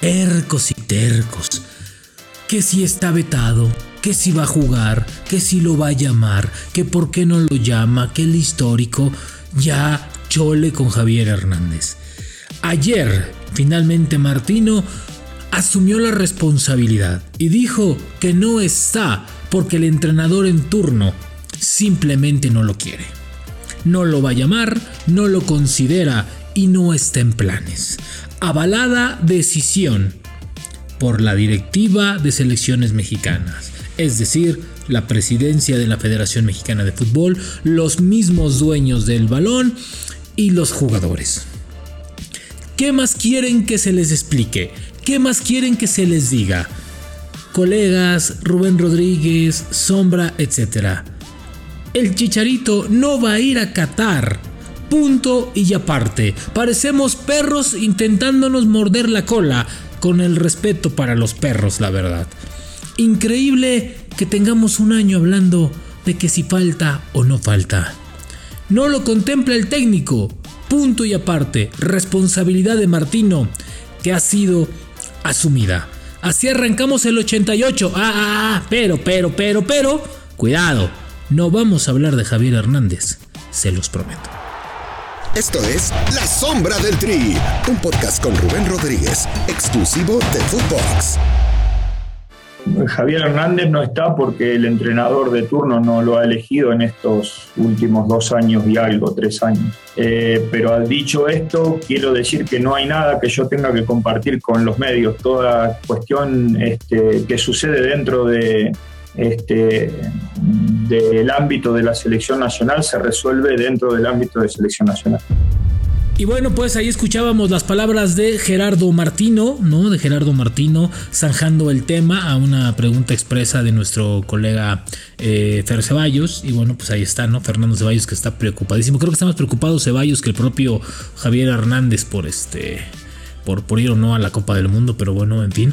tercos y tercos, que si está vetado, que si va a jugar, que si lo va a llamar, que por qué no lo llama, que el histórico, ya chole con Javier Hernández. Ayer, finalmente Martino asumió la responsabilidad y dijo que no está porque el entrenador en turno simplemente no lo quiere. No lo va a llamar, no lo considera y no está en planes. Avalada decisión por la directiva de selecciones mexicanas, es decir, la presidencia de la Federación Mexicana de Fútbol, los mismos dueños del balón y los jugadores. ¿Qué más quieren que se les explique? ¿Qué más quieren que se les diga? Colegas, Rubén Rodríguez, Sombra, etc. El chicharito no va a ir a Qatar. Punto y aparte. Parecemos perros intentándonos morder la cola, con el respeto para los perros, la verdad. Increíble que tengamos un año hablando de que si falta o no falta. No lo contempla el técnico, punto y aparte, responsabilidad de Martino, que ha sido asumida. Así arrancamos el 88. Ah, ah, ah, pero, pero, pero, pero, cuidado, no vamos a hablar de Javier Hernández, se los prometo. Esto es La Sombra del Tri, un podcast con Rubén Rodríguez, exclusivo de Footbox. Javier Hernández no está porque el entrenador de turno no lo ha elegido en estos últimos dos años y algo, tres años. Eh, pero dicho esto, quiero decir que no hay nada que yo tenga que compartir con los medios. Toda cuestión este, que sucede dentro de, este, del ámbito de la selección nacional se resuelve dentro del ámbito de selección nacional. Y bueno, pues ahí escuchábamos las palabras de Gerardo Martino, ¿no? De Gerardo Martino zanjando el tema a una pregunta expresa de nuestro colega eh, Fer Ceballos. Y bueno, pues ahí está, ¿no? Fernando Ceballos que está preocupadísimo. Creo que está más preocupado Ceballos que el propio Javier Hernández por este. Por, por ir o no a la Copa del Mundo, pero bueno, en fin.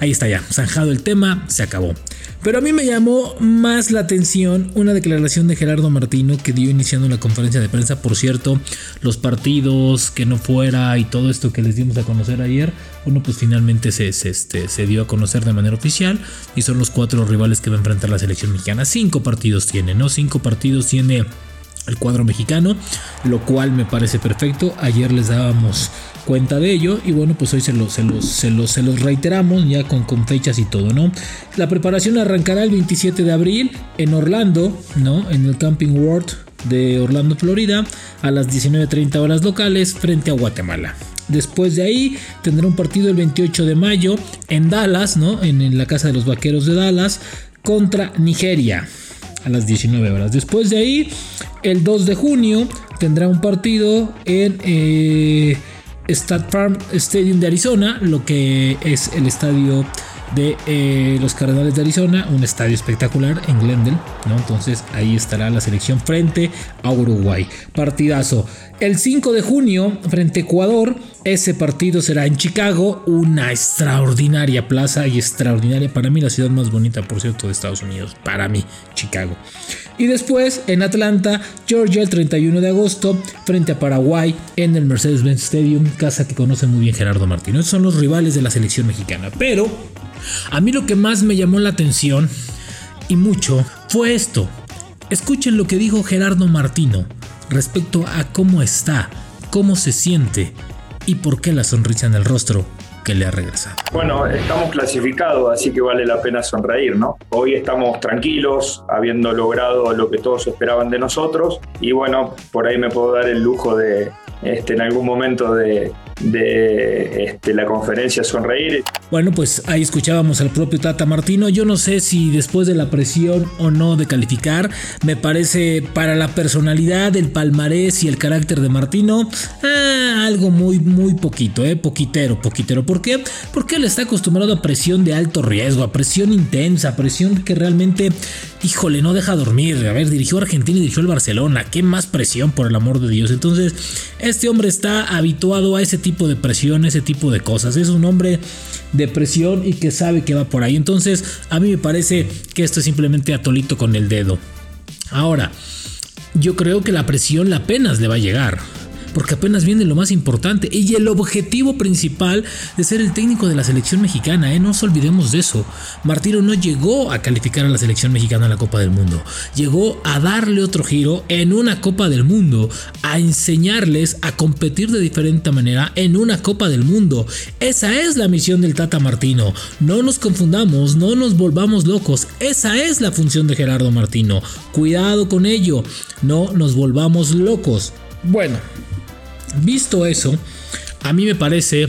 Ahí está ya, zanjado el tema, se acabó. Pero a mí me llamó más la atención una declaración de Gerardo Martino que dio iniciando una conferencia de prensa. Por cierto, los partidos que no fuera y todo esto que les dimos a conocer ayer, uno pues finalmente se, este, se dio a conocer de manera oficial y son los cuatro rivales que va a enfrentar la selección mexicana. Cinco partidos tiene, ¿no? Cinco partidos tiene el cuadro mexicano, lo cual me parece perfecto. Ayer les dábamos cuenta de ello y bueno, pues hoy se los, se los, se los, reiteramos ya con, con, fechas y todo, ¿no? La preparación arrancará el 27 de abril en Orlando, ¿no? En el Camping World de Orlando, Florida, a las 19.30 horas locales frente a Guatemala. Después de ahí tendrá un partido el 28 de mayo en Dallas, ¿no? En la casa de los vaqueros de Dallas contra Nigeria a las 19 horas. Después de ahí, el 2 de junio tendrá un partido en eh, Farm Stadium de Arizona, lo que es el estadio de eh, los Cardenales de Arizona, un estadio espectacular en Glendale, ¿no? Entonces ahí estará la selección frente a Uruguay. Partidazo. El 5 de junio, frente a Ecuador, ese partido será en Chicago, una extraordinaria plaza y extraordinaria para mí, la ciudad más bonita, por cierto, de Estados Unidos. Para mí, Chicago. Y después en Atlanta, Georgia, el 31 de agosto, frente a Paraguay, en el Mercedes-Benz Stadium, casa que conoce muy bien Gerardo Martino. Son los rivales de la selección mexicana. Pero a mí lo que más me llamó la atención, y mucho, fue esto. Escuchen lo que dijo Gerardo Martino respecto a cómo está, cómo se siente y por qué la sonrisa en el rostro que le ha regresado. Bueno, estamos clasificados, así que vale la pena sonreír, ¿no? Hoy estamos tranquilos, habiendo logrado lo que todos esperaban de nosotros, y bueno, por ahí me puedo dar el lujo de, este, en algún momento de, de este, la conferencia Sonreír. Bueno, pues ahí escuchábamos al propio Tata Martino. Yo no sé si después de la presión o no de calificar, me parece para la personalidad, el palmarés y el carácter de Martino, ah, algo muy, muy poquito, eh, poquitero, poquitero. ¿Por qué? Porque él está acostumbrado a presión de alto riesgo, a presión intensa, a presión que realmente, híjole, no deja dormir. A ver, dirigió a Argentina y dirigió el Barcelona. ¿Qué más presión, por el amor de Dios? Entonces, este hombre está habituado a ese tipo de presión, ese tipo de cosas. Es un hombre de presión y que sabe que va por ahí. Entonces, a mí me parece que esto es simplemente atolito con el dedo. Ahora, yo creo que la presión apenas le va a llegar. Porque apenas viene lo más importante y el objetivo principal de ser el técnico de la selección mexicana, ¿eh? no nos olvidemos de eso. Martino no llegó a calificar a la selección mexicana a la Copa del Mundo, llegó a darle otro giro en una Copa del Mundo, a enseñarles a competir de diferente manera en una Copa del Mundo. Esa es la misión del Tata Martino. No nos confundamos, no nos volvamos locos. Esa es la función de Gerardo Martino. Cuidado con ello, no nos volvamos locos. Bueno, visto eso, a mí me parece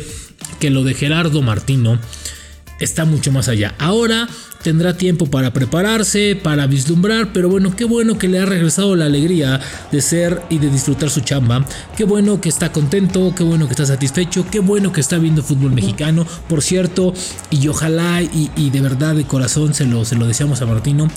que lo de Gerardo Martino está mucho más allá. Ahora tendrá tiempo para prepararse, para vislumbrar, pero bueno, qué bueno que le ha regresado la alegría de ser y de disfrutar su chamba, qué bueno que está contento, qué bueno que está satisfecho, qué bueno que está viendo fútbol mexicano, por cierto, y ojalá y, de verdad de corazón se lo, se lo deseamos a Martino,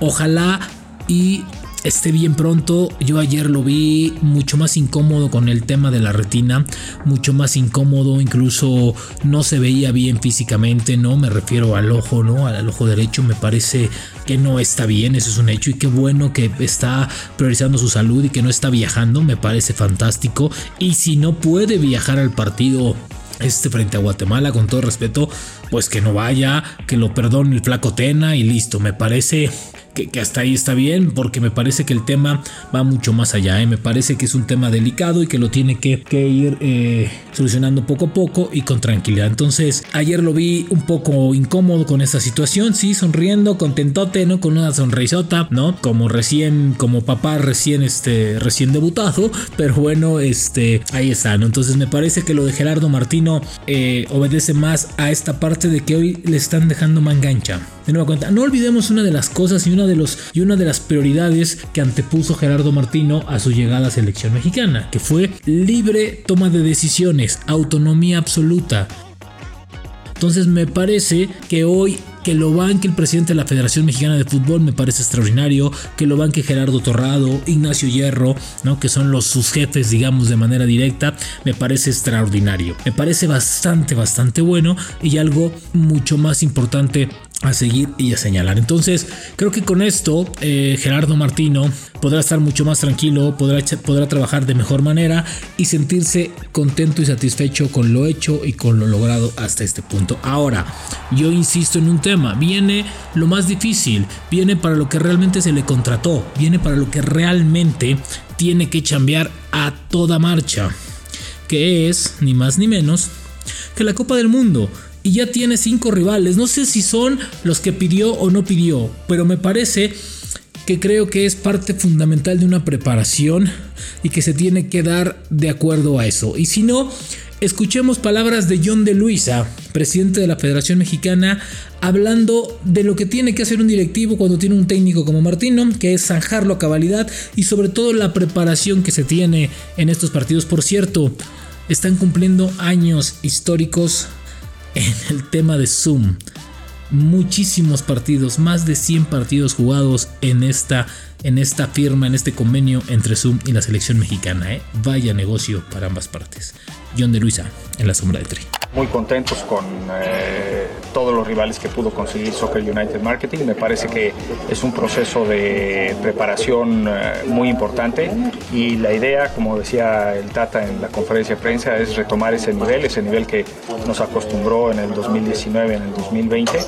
ojalá y esté bien pronto. Yo ayer lo vi mucho más incómodo con el tema de la retina, mucho más incómodo, incluso no se veía bien físicamente, ¿no? Me refiero al ojo, ¿no? Al ojo derecho, me parece que no está bien, eso es un hecho y qué bueno que está priorizando su salud y que no está viajando, me parece fantástico. Y si no puede viajar al partido este frente a Guatemala, con todo respeto, pues que no vaya, que lo perdone el flaco Tena y listo. Me parece que, hasta ahí está bien, porque me parece que el tema va mucho más allá. ¿eh? Me parece que es un tema delicado y que lo tiene que, ir eh, solucionando poco a poco y con tranquilidad. Entonces, ayer lo vi un poco incómodo con esta situación, sí, sonriendo, contentote, ¿no? Con una sonrisota, ¿no? Como recién, como papá recién, este, recién debutado, pero bueno, este, ahí está, ¿no? Entonces me parece que lo de Gerardo Martino eh, obedece más a esta parte de que hoy le están dejando mangancha. De nueva cuenta, no olvidemos una de las cosas y una de los y una de las prioridades que antepuso Gerardo Martino a su llegada a selección mexicana, que fue libre toma de decisiones, autonomía absoluta. Entonces me parece que hoy que lo banque el presidente de la Federación Mexicana de Fútbol me parece extraordinario, que lo banque Gerardo Torrado, Ignacio Hierro, ¿no? que son los sus jefes, digamos, de manera directa, me parece extraordinario. Me parece bastante, bastante bueno y algo mucho más importante a seguir y a señalar. Entonces, creo que con esto eh, Gerardo Martino podrá estar mucho más tranquilo, podrá, podrá trabajar de mejor manera y sentirse contento y satisfecho con lo hecho y con lo logrado hasta este punto. Ahora, yo insisto en un tema, viene lo más difícil, viene para lo que realmente se le contrató, viene para lo que realmente tiene que cambiar a toda marcha, que es, ni más ni menos, que la Copa del Mundo y ya tiene cinco rivales. No sé si son los que pidió o no pidió, pero me parece que creo que es parte fundamental de una preparación y que se tiene que dar de acuerdo a eso. Y si no, escuchemos palabras de John de Luisa, presidente de la Federación Mexicana, hablando de lo que tiene que hacer un directivo cuando tiene un técnico como Martino, que es zanjarlo a cabalidad y sobre todo la preparación que se tiene en estos partidos. Por cierto, están cumpliendo años históricos en el tema de Zoom. Muchísimos partidos, más de 100 partidos jugados en esta, en esta firma, en este convenio entre Zoom y la selección mexicana. ¿eh? Vaya negocio para ambas partes. John de Luisa, en la sombra de Tri muy contentos con eh, todos los rivales que pudo conseguir Soccer United Marketing. Me parece que es un proceso de preparación eh, muy importante y la idea, como decía el Tata en la conferencia de prensa, es retomar ese nivel, ese nivel que nos acostumbró en el 2019, en el 2020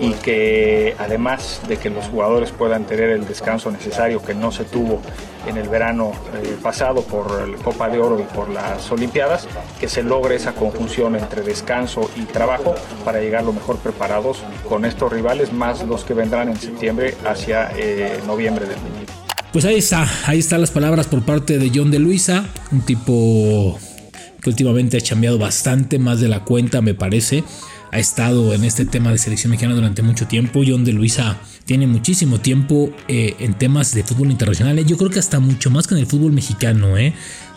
y que además de que los jugadores puedan tener el descanso necesario que no se tuvo en el verano eh, pasado por la Copa de Oro y por las Olimpiadas, que se logre esa conjunción entre descanso y trabajo para llegar lo mejor preparados con estos rivales, más los que vendrán en septiembre hacia eh, noviembre del año. Pues ahí está, ahí están las palabras por parte de John de Luisa, un tipo que últimamente ha cambiado bastante, más de la cuenta me parece. Ha estado en este tema de selección mexicana durante mucho tiempo. John de Luisa tiene muchísimo tiempo eh, en temas de fútbol internacional. Yo creo que hasta mucho más que en el fútbol mexicano. ¿eh?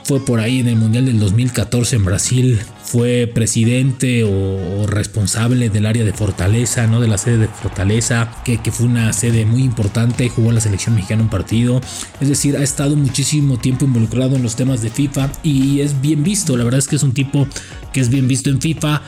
fue por ahí en el Mundial del 2014 en Brasil, fue presidente o, responsable del área de Fortaleza, ¿no? De la sede de Fortaleza, que, fue una sede muy importante, jugó la selección mexicana un partido, es decir, ha estado muchísimo tiempo involucrado en los temas de FIFA y es bien visto, la verdad es que es un tipo que es bien visto en FIFA,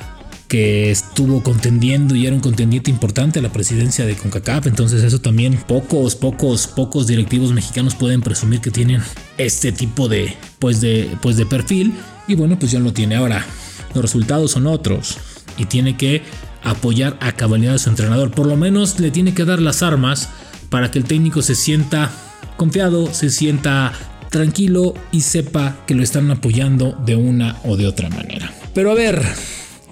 que estuvo contendiendo y era un contendiente importante a la presidencia de CONCACAF, entonces eso también pocos, pocos, pocos directivos mexicanos pueden presumir que tienen este tipo de, pues de, pues de perfil y bueno, pues ya lo tiene. Ahora, los resultados son otros y tiene que apoyar a cabalidad a su entrenador, por lo menos le tiene que dar las armas para que el técnico se sienta confiado, se sienta tranquilo y sepa que lo están apoyando de una o de otra manera. Pero a ver,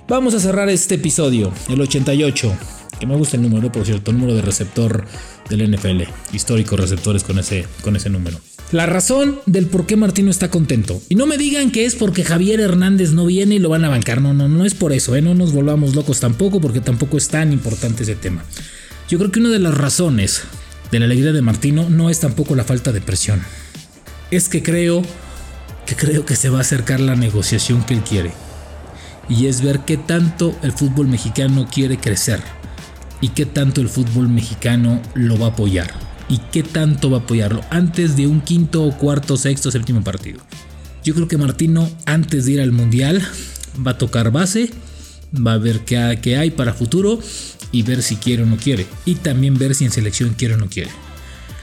vamos a cerrar este episodio, el 88, que me gusta el número, por cierto, número de receptor del NFL, históricos receptores con ese, con ese número. La razón del por qué Martino está contento. Y no me digan que es porque Javier Hernández no viene y lo van a bancar. No, no, no es por eso. ¿eh? No nos volvamos locos tampoco porque tampoco es tan importante ese tema. Yo creo que una de las razones de la alegría de Martino no es tampoco la falta de presión. Es que creo que creo que se va a acercar la negociación que él quiere. Y es ver qué tanto el fútbol mexicano quiere crecer y qué tanto el fútbol mexicano lo va a apoyar y qué tanto va a apoyarlo antes de un quinto, cuarto, sexto, séptimo partido. Yo creo que Martino antes de ir al mundial va a tocar base, va a ver qué, hay para futuro y ver si quiere o no quiere. Y también ver si en selección quiere o no quiere.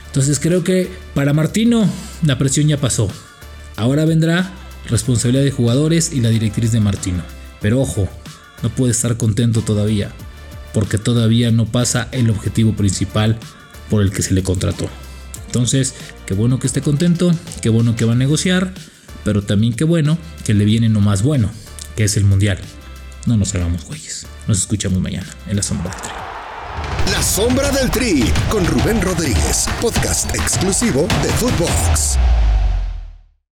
Entonces creo que para Martino la presión ya pasó. Ahora vendrá responsabilidad de jugadores y la directriz de Martino. Pero ojo, no puede estar contento todavía, porque todavía no pasa el objetivo principal por el que se le contrató. Entonces, qué bueno que esté contento, qué bueno que va a negociar, pero también qué bueno que le viene lo más bueno, que es el Mundial. No nos hagamos güeyes. Nos escuchamos mañana en La Sombra del Tri. La Sombra del Tri con Rubén Rodríguez, podcast exclusivo de Footbox.